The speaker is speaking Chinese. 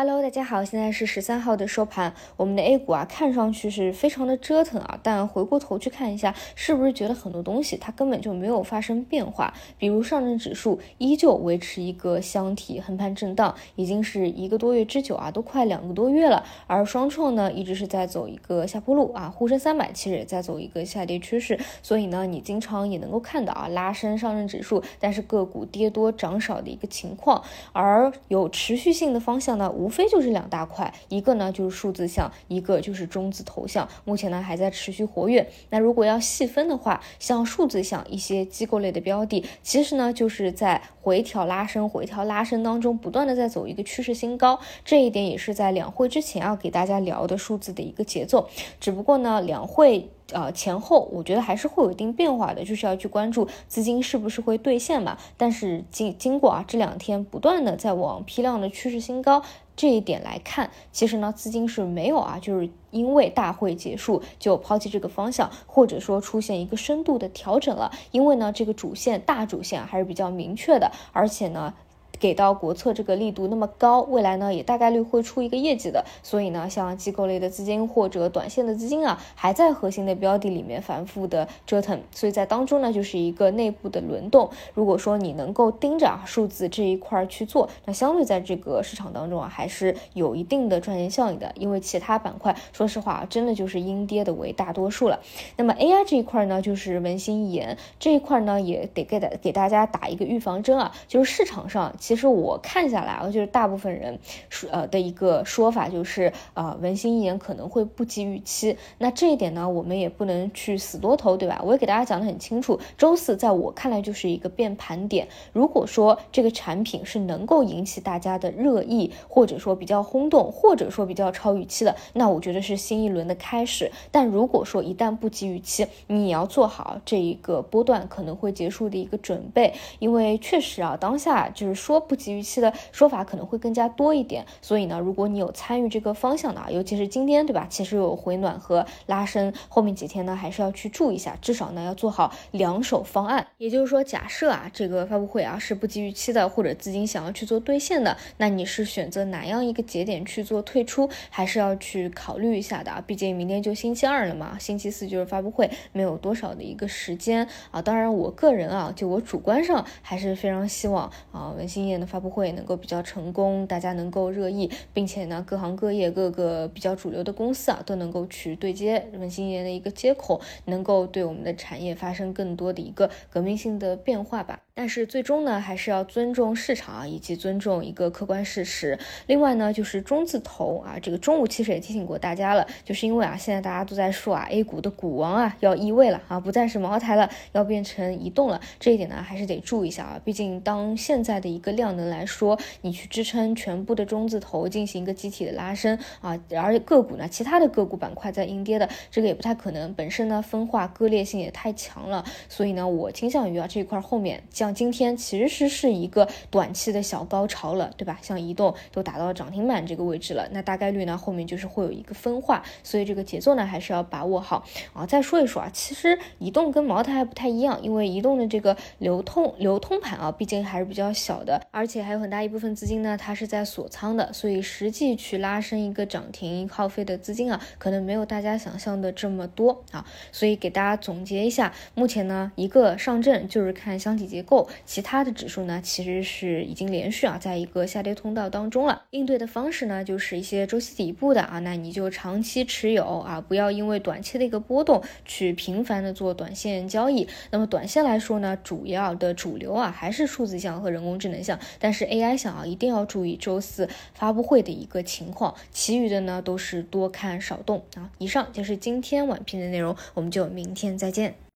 Hello，大家好，现在是十三号的收盘，我们的 A 股啊，看上去是非常的折腾啊，但回过头去看一下，是不是觉得很多东西它根本就没有发生变化？比如上证指数依旧维持一个箱体横盘震荡，已经是一个多月之久啊，都快两个多月了。而双创呢，一直是在走一个下坡路啊，沪深三百其实也在走一个下跌趋势，所以呢，你经常也能够看到啊，拉升上证指数，但是个股跌多涨少的一个情况，而有持续性的方向呢，无。无非就是两大块，一个呢就是数字项，一个就是中字头项，目前呢还在持续活跃。那如果要细分的话，像数字项一些机构类的标的，其实呢就是在回调拉升、回调拉升当中，不断的在走一个趋势新高。这一点也是在两会之前要给大家聊的数字的一个节奏。只不过呢，两会。呃，前后我觉得还是会有一定变化的，就是要去关注资金是不是会兑现嘛。但是经经过啊这两天不断的在往批量的趋势新高这一点来看，其实呢资金是没有啊，就是因为大会结束就抛弃这个方向，或者说出现一个深度的调整了。因为呢这个主线大主线还是比较明确的，而且呢。给到国策这个力度那么高，未来呢也大概率会出一个业绩的，所以呢，像机构类的资金或者短线的资金啊，还在核心的标的里面反复的折腾，所以在当中呢就是一个内部的轮动。如果说你能够盯着啊数字这一块去做，那相对在这个市场当中啊还是有一定的赚钱效应的，因为其他板块说实话真的就是阴跌的为大多数了。那么 AI 这一块呢，就是文心一言这一块呢，也得给大给大家打一个预防针啊，就是市场上。其实我看下来啊，就是大部分人说呃的一个说法就是啊，文心一言可能会不及预期。那这一点呢，我们也不能去死多头，对吧？我也给大家讲的很清楚，周四在我看来就是一个变盘点。如果说这个产品是能够引起大家的热议，或者说比较轰动，或者说比较超预期的，那我觉得是新一轮的开始。但如果说一旦不及预期，你也要做好这一个波段可能会结束的一个准备，因为确实啊，当下就是说。不及预期的说法可能会更加多一点，所以呢，如果你有参与这个方向的啊，尤其是今天，对吧？其实有回暖和拉升，后面几天呢，还是要去注意一下，至少呢要做好两手方案。也就是说，假设啊这个发布会啊是不及预期的，或者资金想要去做兑现的，那你是选择哪样一个节点去做退出，还是要去考虑一下的啊？毕竟明天就星期二了嘛，星期四就是发布会，没有多少的一个时间啊。当然，我个人啊，就我主观上还是非常希望啊文心。年的发布会能够比较成功，大家能够热议，并且呢，各行各业各个比较主流的公司啊，都能够去对接文心一年的一个接口，能够对我们的产业发生更多的一个革命性的变化吧。但是最终呢，还是要尊重市场啊，以及尊重一个客观事实。另外呢，就是中字头啊，这个中午其实也提醒过大家了，就是因为啊，现在大家都在说啊，A 股的股王啊要移位了啊，不再是茅台了，要变成移动了。这一点呢，还是得注意一下啊，毕竟当现在的一个量能来说，你去支撑全部的中字头进行一个集体的拉升啊，而个股呢，其他的个股板块在阴跌的，这个也不太可能。本身呢，分化割裂性也太强了，所以呢，我倾向于啊这一块后面将。今天其实是一个短期的小高潮了，对吧？像移动都达到涨停板这个位置了，那大概率呢后面就是会有一个分化，所以这个节奏呢还是要把握好啊。再说一说啊，其实移动跟茅台还不太一样，因为移动的这个流通流通盘啊，毕竟还是比较小的，而且还有很大一部分资金呢，它是在锁仓的，所以实际去拉升一个涨停耗费的资金啊，可能没有大家想象的这么多啊。所以给大家总结一下，目前呢一个上证就是看箱体结构。其他的指数呢，其实是已经连续啊，在一个下跌通道当中了。应对的方式呢，就是一些周期底部的啊，那你就长期持有啊，不要因为短期的一个波动去频繁的做短线交易。那么短线来说呢，主要的主流啊还是数字项和人工智能项，但是 AI 项啊一定要注意周四发布会的一个情况。其余的呢都是多看少动啊。以上就是今天晚评的内容，我们就明天再见。